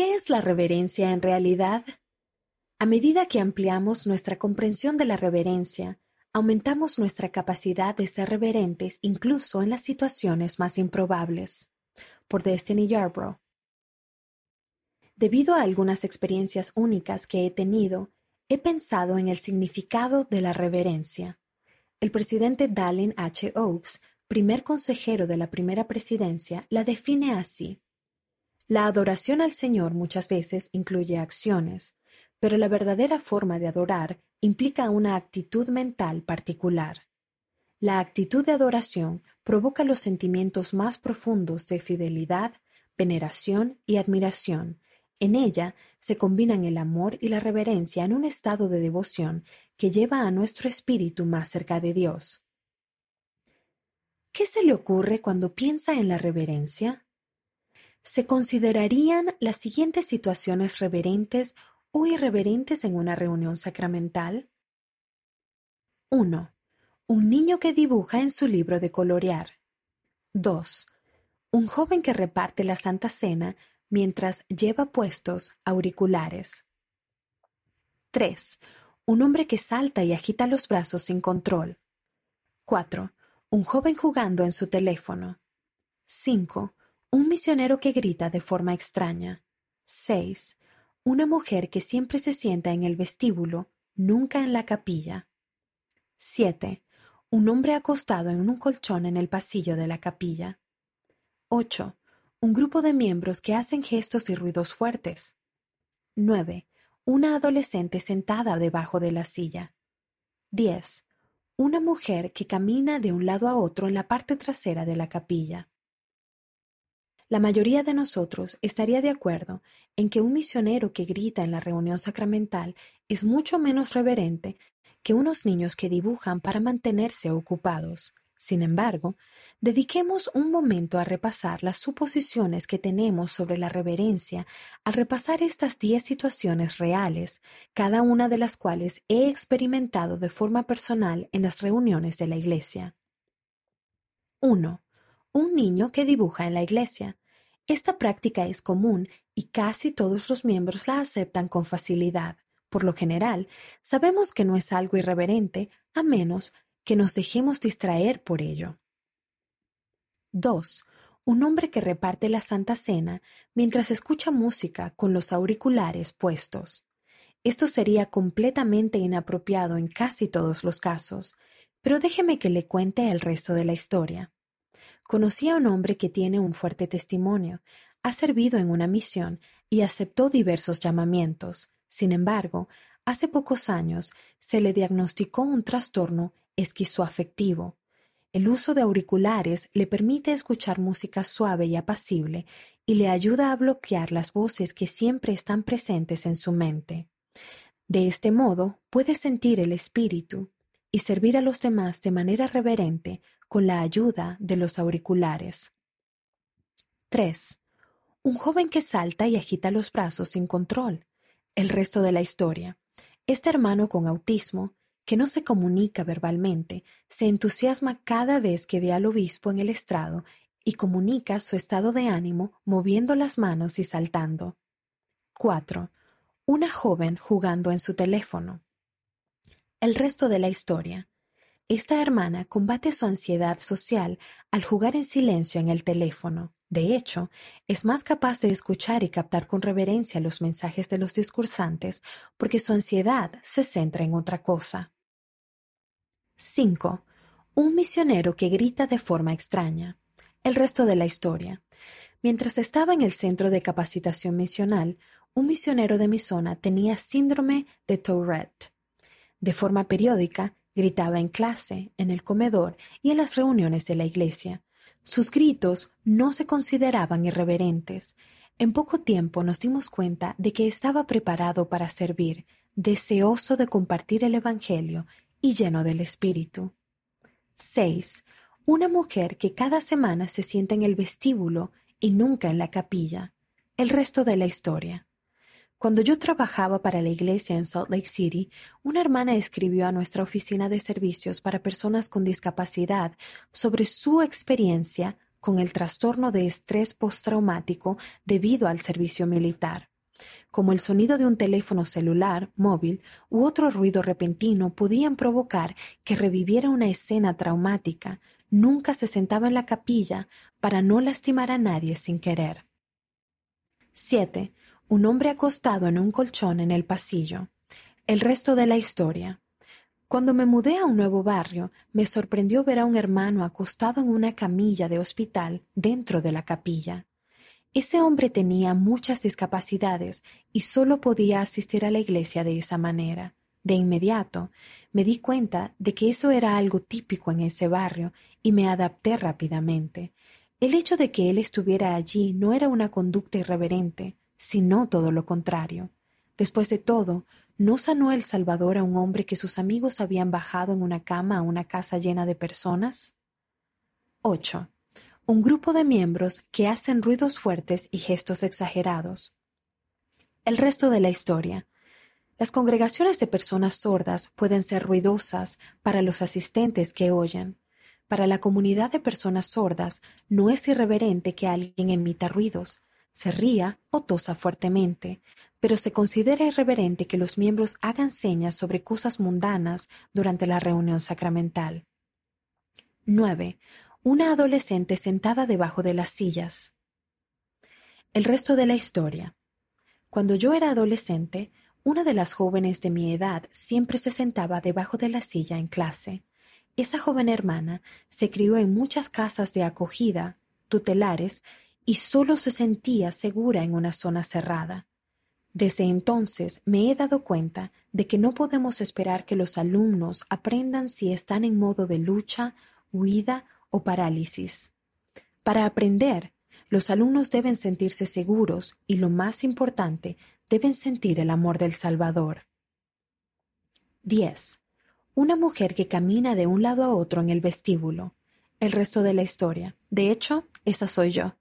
¿Qué es la reverencia en realidad? A medida que ampliamos nuestra comprensión de la reverencia, aumentamos nuestra capacidad de ser reverentes incluso en las situaciones más improbables. Por Destiny Yarbrough. Debido a algunas experiencias únicas que he tenido, he pensado en el significado de la reverencia. El presidente Dallin H. Oaks, primer consejero de la primera presidencia, la define así. La adoración al Señor muchas veces incluye acciones, pero la verdadera forma de adorar implica una actitud mental particular. La actitud de adoración provoca los sentimientos más profundos de fidelidad, veneración y admiración. En ella se combinan el amor y la reverencia en un estado de devoción que lleva a nuestro espíritu más cerca de Dios. ¿Qué se le ocurre cuando piensa en la reverencia? Se considerarían las siguientes situaciones reverentes o irreverentes en una reunión sacramental? 1. Un niño que dibuja en su libro de colorear. 2. Un joven que reparte la Santa Cena mientras lleva puestos auriculares. 3. Un hombre que salta y agita los brazos sin control. 4. Un joven jugando en su teléfono. 5. Un misionero que grita de forma extraña. 6. Una mujer que siempre se sienta en el vestíbulo, nunca en la capilla. 7. Un hombre acostado en un colchón en el pasillo de la capilla. 8. Un grupo de miembros que hacen gestos y ruidos fuertes. 9. Una adolescente sentada debajo de la silla. 10. Una mujer que camina de un lado a otro en la parte trasera de la capilla. La mayoría de nosotros estaría de acuerdo en que un misionero que grita en la reunión sacramental es mucho menos reverente que unos niños que dibujan para mantenerse ocupados. Sin embargo, dediquemos un momento a repasar las suposiciones que tenemos sobre la reverencia, a repasar estas diez situaciones reales, cada una de las cuales he experimentado de forma personal en las reuniones de la Iglesia. 1. Un niño que dibuja en la iglesia. Esta práctica es común y casi todos los miembros la aceptan con facilidad. Por lo general, sabemos que no es algo irreverente a menos que nos dejemos distraer por ello. 2. Un hombre que reparte la Santa Cena mientras escucha música con los auriculares puestos. Esto sería completamente inapropiado en casi todos los casos, pero déjeme que le cuente el resto de la historia. Conocí a un hombre que tiene un fuerte testimonio, ha servido en una misión y aceptó diversos llamamientos. Sin embargo, hace pocos años se le diagnosticó un trastorno esquizoafectivo. El uso de auriculares le permite escuchar música suave y apacible y le ayuda a bloquear las voces que siempre están presentes en su mente. De este modo puede sentir el espíritu y servir a los demás de manera reverente con la ayuda de los auriculares. 3. Un joven que salta y agita los brazos sin control. El resto de la historia. Este hermano con autismo, que no se comunica verbalmente, se entusiasma cada vez que ve al obispo en el estrado y comunica su estado de ánimo moviendo las manos y saltando. 4. Una joven jugando en su teléfono. El resto de la historia. Esta hermana combate su ansiedad social al jugar en silencio en el teléfono. De hecho, es más capaz de escuchar y captar con reverencia los mensajes de los discursantes porque su ansiedad se centra en otra cosa. 5. Un misionero que grita de forma extraña. El resto de la historia. Mientras estaba en el centro de capacitación misional, un misionero de mi zona tenía síndrome de Tourette. De forma periódica, Gritaba en clase, en el comedor y en las reuniones de la iglesia. Sus gritos no se consideraban irreverentes. En poco tiempo nos dimos cuenta de que estaba preparado para servir, deseoso de compartir el Evangelio y lleno del Espíritu. 6. Una mujer que cada semana se sienta en el vestíbulo y nunca en la capilla. El resto de la historia. Cuando yo trabajaba para la iglesia en Salt Lake City, una hermana escribió a nuestra oficina de servicios para personas con discapacidad sobre su experiencia con el trastorno de estrés postraumático debido al servicio militar. como el sonido de un teléfono celular, móvil u otro ruido repentino podían provocar que reviviera una escena traumática, nunca se sentaba en la capilla para no lastimar a nadie sin querer. 7. Un hombre acostado en un colchón en el pasillo. El resto de la historia. Cuando me mudé a un nuevo barrio, me sorprendió ver a un hermano acostado en una camilla de hospital dentro de la capilla. Ese hombre tenía muchas discapacidades y solo podía asistir a la iglesia de esa manera. De inmediato me di cuenta de que eso era algo típico en ese barrio y me adapté rápidamente. El hecho de que él estuviera allí no era una conducta irreverente, sino todo lo contrario. Después de todo, ¿No sanó el Salvador a un hombre que sus amigos habían bajado en una cama a una casa llena de personas? 8. Un grupo de miembros que hacen ruidos fuertes y gestos exagerados. El resto de la historia. Las congregaciones de personas sordas pueden ser ruidosas para los asistentes que oyen. Para la comunidad de personas sordas no es irreverente que alguien emita ruidos, se ría o tosa fuertemente, pero se considera irreverente que los miembros hagan señas sobre cosas mundanas durante la reunión sacramental. 9. Una adolescente sentada debajo de las sillas. El resto de la historia. Cuando yo era adolescente, una de las jóvenes de mi edad siempre se sentaba debajo de la silla en clase. Esa joven hermana se crió en muchas casas de acogida, tutelares, y solo se sentía segura en una zona cerrada. Desde entonces me he dado cuenta de que no podemos esperar que los alumnos aprendan si están en modo de lucha, huida o parálisis. Para aprender, los alumnos deben sentirse seguros y, lo más importante, deben sentir el amor del Salvador. 10. Una mujer que camina de un lado a otro en el vestíbulo. El resto de la historia. De hecho, esa soy yo.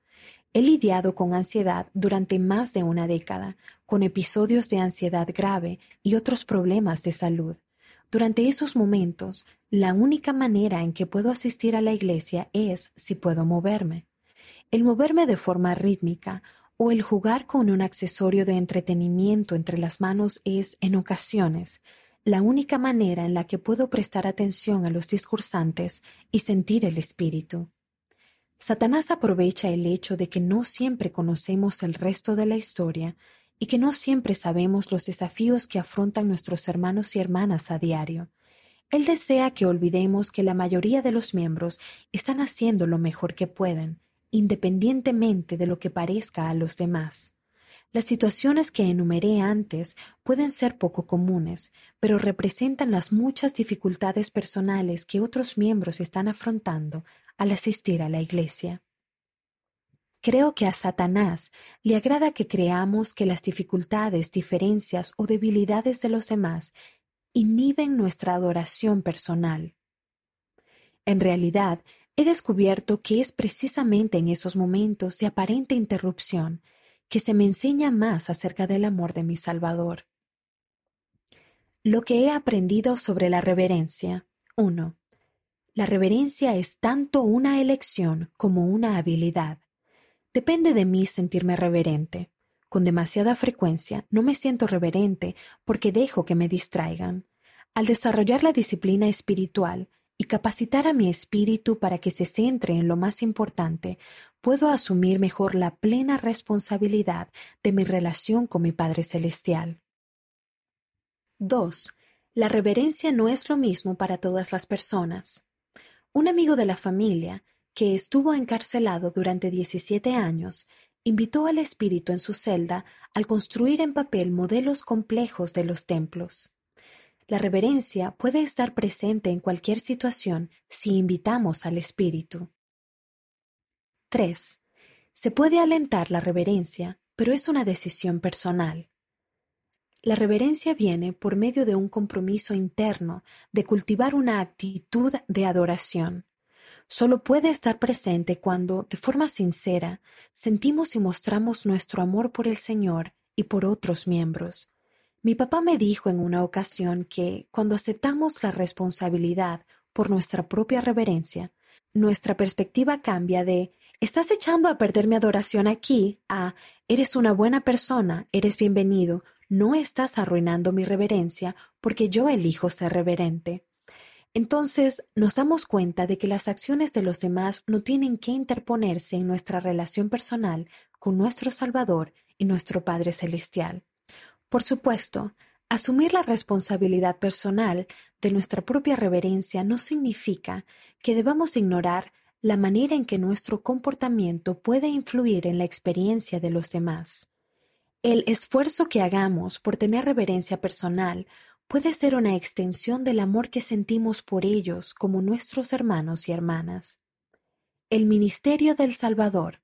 He lidiado con ansiedad durante más de una década, con episodios de ansiedad grave y otros problemas de salud. Durante esos momentos, la única manera en que puedo asistir a la iglesia es si puedo moverme. El moverme de forma rítmica o el jugar con un accesorio de entretenimiento entre las manos es, en ocasiones, la única manera en la que puedo prestar atención a los discursantes y sentir el espíritu. Satanás aprovecha el hecho de que no siempre conocemos el resto de la historia y que no siempre sabemos los desafíos que afrontan nuestros hermanos y hermanas a diario. Él desea que olvidemos que la mayoría de los miembros están haciendo lo mejor que pueden, independientemente de lo que parezca a los demás. Las situaciones que enumeré antes pueden ser poco comunes, pero representan las muchas dificultades personales que otros miembros están afrontando al asistir a la iglesia. Creo que a Satanás le agrada que creamos que las dificultades, diferencias o debilidades de los demás inhiben nuestra adoración personal. En realidad, he descubierto que es precisamente en esos momentos de aparente interrupción que se me enseña más acerca del amor de mi Salvador. Lo que he aprendido sobre la reverencia. 1. La reverencia es tanto una elección como una habilidad. Depende de mí sentirme reverente. Con demasiada frecuencia no me siento reverente porque dejo que me distraigan. Al desarrollar la disciplina espiritual y capacitar a mi espíritu para que se centre en lo más importante, puedo asumir mejor la plena responsabilidad de mi relación con mi Padre Celestial. 2. La reverencia no es lo mismo para todas las personas. Un amigo de la familia, que estuvo encarcelado durante 17 años, invitó al espíritu en su celda al construir en papel modelos complejos de los templos. La reverencia puede estar presente en cualquier situación si invitamos al espíritu. 3. Se puede alentar la reverencia, pero es una decisión personal. La reverencia viene por medio de un compromiso interno de cultivar una actitud de adoración. Solo puede estar presente cuando, de forma sincera, sentimos y mostramos nuestro amor por el Señor y por otros miembros. Mi papá me dijo en una ocasión que, cuando aceptamos la responsabilidad por nuestra propia reverencia, nuestra perspectiva cambia de Estás echando a perder mi adoración aquí a eres una buena persona, eres bienvenido, no estás arruinando mi reverencia porque yo elijo ser reverente. Entonces nos damos cuenta de que las acciones de los demás no tienen que interponerse en nuestra relación personal con nuestro Salvador y nuestro Padre Celestial. Por supuesto, asumir la responsabilidad personal de nuestra propia reverencia no significa que debamos ignorar la manera en que nuestro comportamiento puede influir en la experiencia de los demás. El esfuerzo que hagamos por tener reverencia personal puede ser una extensión del amor que sentimos por ellos como nuestros hermanos y hermanas. El Ministerio del Salvador.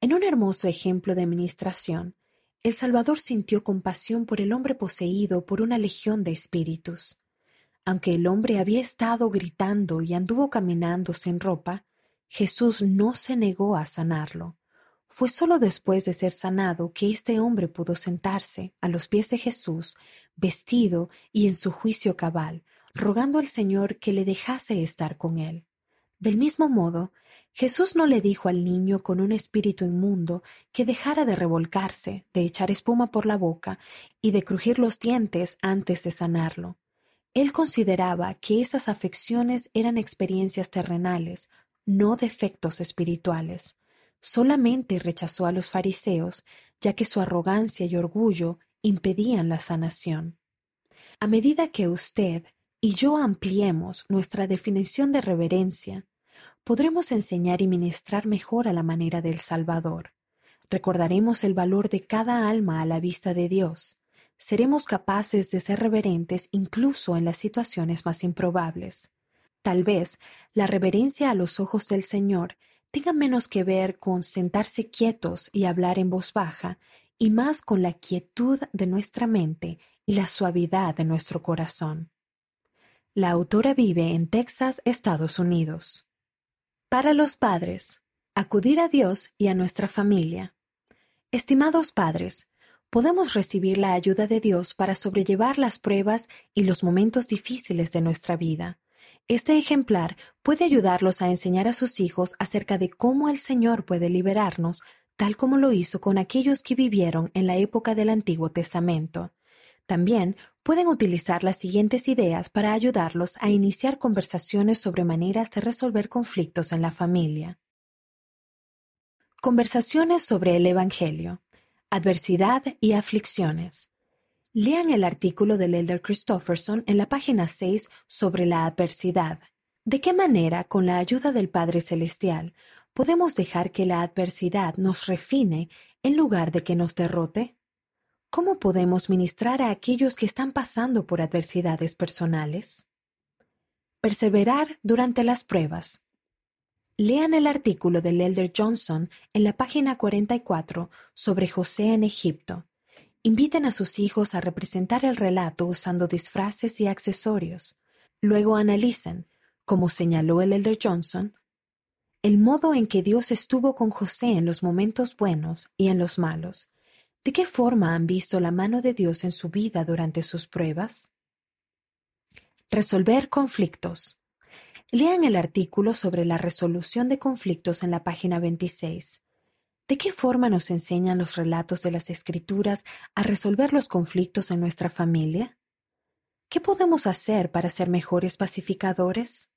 En un hermoso ejemplo de administración, el Salvador sintió compasión por el hombre poseído por una legión de espíritus. Aunque el hombre había estado gritando y anduvo caminando sin ropa, Jesús no se negó a sanarlo. Fue solo después de ser sanado que este hombre pudo sentarse a los pies de Jesús, vestido y en su juicio cabal, rogando al Señor que le dejase estar con él. Del mismo modo, Jesús no le dijo al niño con un espíritu inmundo que dejara de revolcarse, de echar espuma por la boca y de crujir los dientes antes de sanarlo. Él consideraba que esas afecciones eran experiencias terrenales, no defectos espirituales. Solamente rechazó a los fariseos, ya que su arrogancia y orgullo impedían la sanación. A medida que usted y yo ampliemos nuestra definición de reverencia, podremos enseñar y ministrar mejor a la manera del Salvador. Recordaremos el valor de cada alma a la vista de Dios. Seremos capaces de ser reverentes incluso en las situaciones más improbables. Tal vez la reverencia a los ojos del Señor tenga menos que ver con sentarse quietos y hablar en voz baja, y más con la quietud de nuestra mente y la suavidad de nuestro corazón. La autora vive en Texas, Estados Unidos. Para los padres, acudir a Dios y a nuestra familia. Estimados padres, podemos recibir la ayuda de Dios para sobrellevar las pruebas y los momentos difíciles de nuestra vida. Este ejemplar puede ayudarlos a enseñar a sus hijos acerca de cómo el Señor puede liberarnos, tal como lo hizo con aquellos que vivieron en la época del Antiguo Testamento. También pueden utilizar las siguientes ideas para ayudarlos a iniciar conversaciones sobre maneras de resolver conflictos en la familia. Conversaciones sobre el Evangelio, adversidad y aflicciones. Lean el artículo del Elder Christofferson en la página 6 sobre la adversidad. ¿De qué manera, con la ayuda del Padre Celestial, podemos dejar que la adversidad nos refine en lugar de que nos derrote? ¿Cómo podemos ministrar a aquellos que están pasando por adversidades personales? Perseverar durante las pruebas. Lean el artículo del Elder Johnson en la página 44 sobre José en Egipto Inviten a sus hijos a representar el relato usando disfraces y accesorios. Luego analicen, como señaló el Elder Johnson, el modo en que Dios estuvo con José en los momentos buenos y en los malos. ¿De qué forma han visto la mano de Dios en su vida durante sus pruebas? Resolver conflictos. Lean el artículo sobre la resolución de conflictos en la página 26. ¿De qué forma nos enseñan los relatos de las Escrituras a resolver los conflictos en nuestra familia? ¿Qué podemos hacer para ser mejores pacificadores?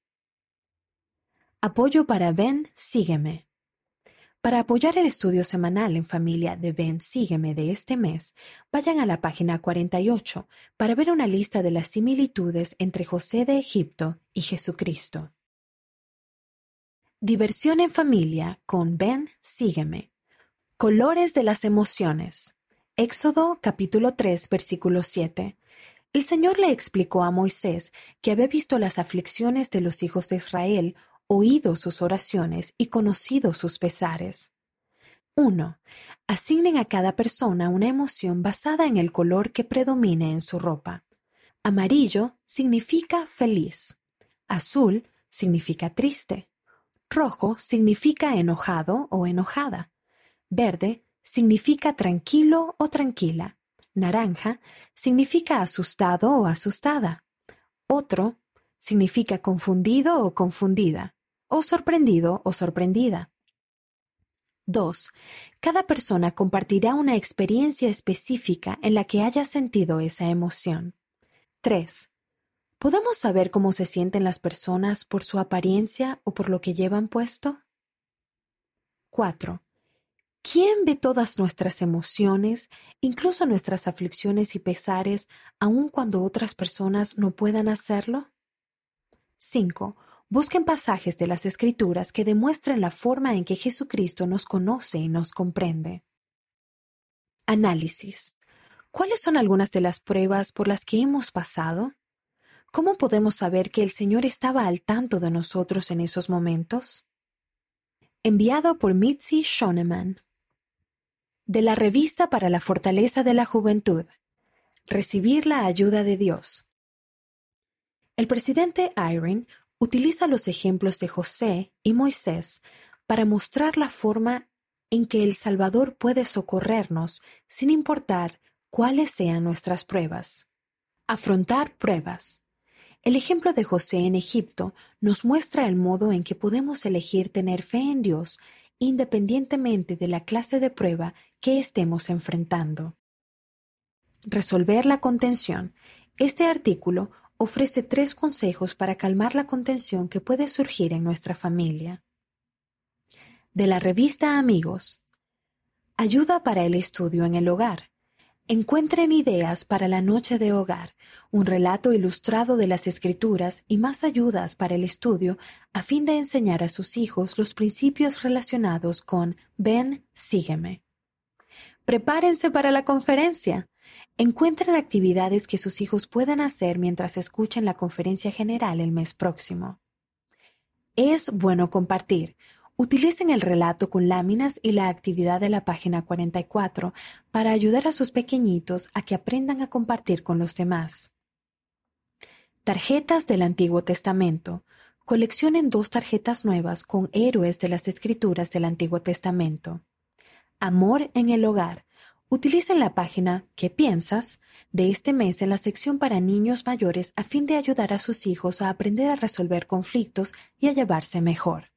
Apoyo para Ven, sígueme. Para apoyar el estudio semanal en familia de Ven, sígueme de este mes, vayan a la página 48 para ver una lista de las similitudes entre José de Egipto y Jesucristo. Diversión en familia con Ven, sígueme. Colores de las emociones. Éxodo capítulo 3 versículo 7. El Señor le explicó a Moisés que había visto las aflicciones de los hijos de Israel, oído sus oraciones y conocido sus pesares. 1. Asignen a cada persona una emoción basada en el color que predomine en su ropa. Amarillo significa feliz. Azul significa triste. Rojo significa enojado o enojada. Verde significa tranquilo o tranquila. Naranja significa asustado o asustada. Otro significa confundido o confundida. O sorprendido o sorprendida. 2. Cada persona compartirá una experiencia específica en la que haya sentido esa emoción. 3. ¿Podemos saber cómo se sienten las personas por su apariencia o por lo que llevan puesto? 4. ¿Quién ve todas nuestras emociones, incluso nuestras aflicciones y pesares, aun cuando otras personas no puedan hacerlo? 5. Busquen pasajes de las Escrituras que demuestren la forma en que Jesucristo nos conoce y nos comprende. Análisis. ¿Cuáles son algunas de las pruebas por las que hemos pasado? ¿Cómo podemos saber que el Señor estaba al tanto de nosotros en esos momentos? Enviado por Mitzi Schoneman. De la Revista para la Fortaleza de la Juventud. Recibir la ayuda de Dios. El presidente Irene utiliza los ejemplos de José y Moisés para mostrar la forma en que el Salvador puede socorrernos sin importar cuáles sean nuestras pruebas. Afrontar pruebas. El ejemplo de José en Egipto nos muestra el modo en que podemos elegir tener fe en Dios independientemente de la clase de prueba que estemos enfrentando. Resolver la contención. Este artículo ofrece tres consejos para calmar la contención que puede surgir en nuestra familia. De la revista Amigos. Ayuda para el estudio en el hogar. Encuentren ideas para la noche de hogar, un relato ilustrado de las escrituras y más ayudas para el estudio a fin de enseñar a sus hijos los principios relacionados con Ven, sígueme. Prepárense para la conferencia. Encuentren actividades que sus hijos puedan hacer mientras escuchen la conferencia general el mes próximo. Es bueno compartir. Utilicen el relato con láminas y la actividad de la página 44 para ayudar a sus pequeñitos a que aprendan a compartir con los demás. Tarjetas del Antiguo Testamento. Coleccionen dos tarjetas nuevas con héroes de las escrituras del Antiguo Testamento. Amor en el hogar. Utilicen la página ¿Qué piensas? de este mes en la sección para niños mayores a fin de ayudar a sus hijos a aprender a resolver conflictos y a llevarse mejor.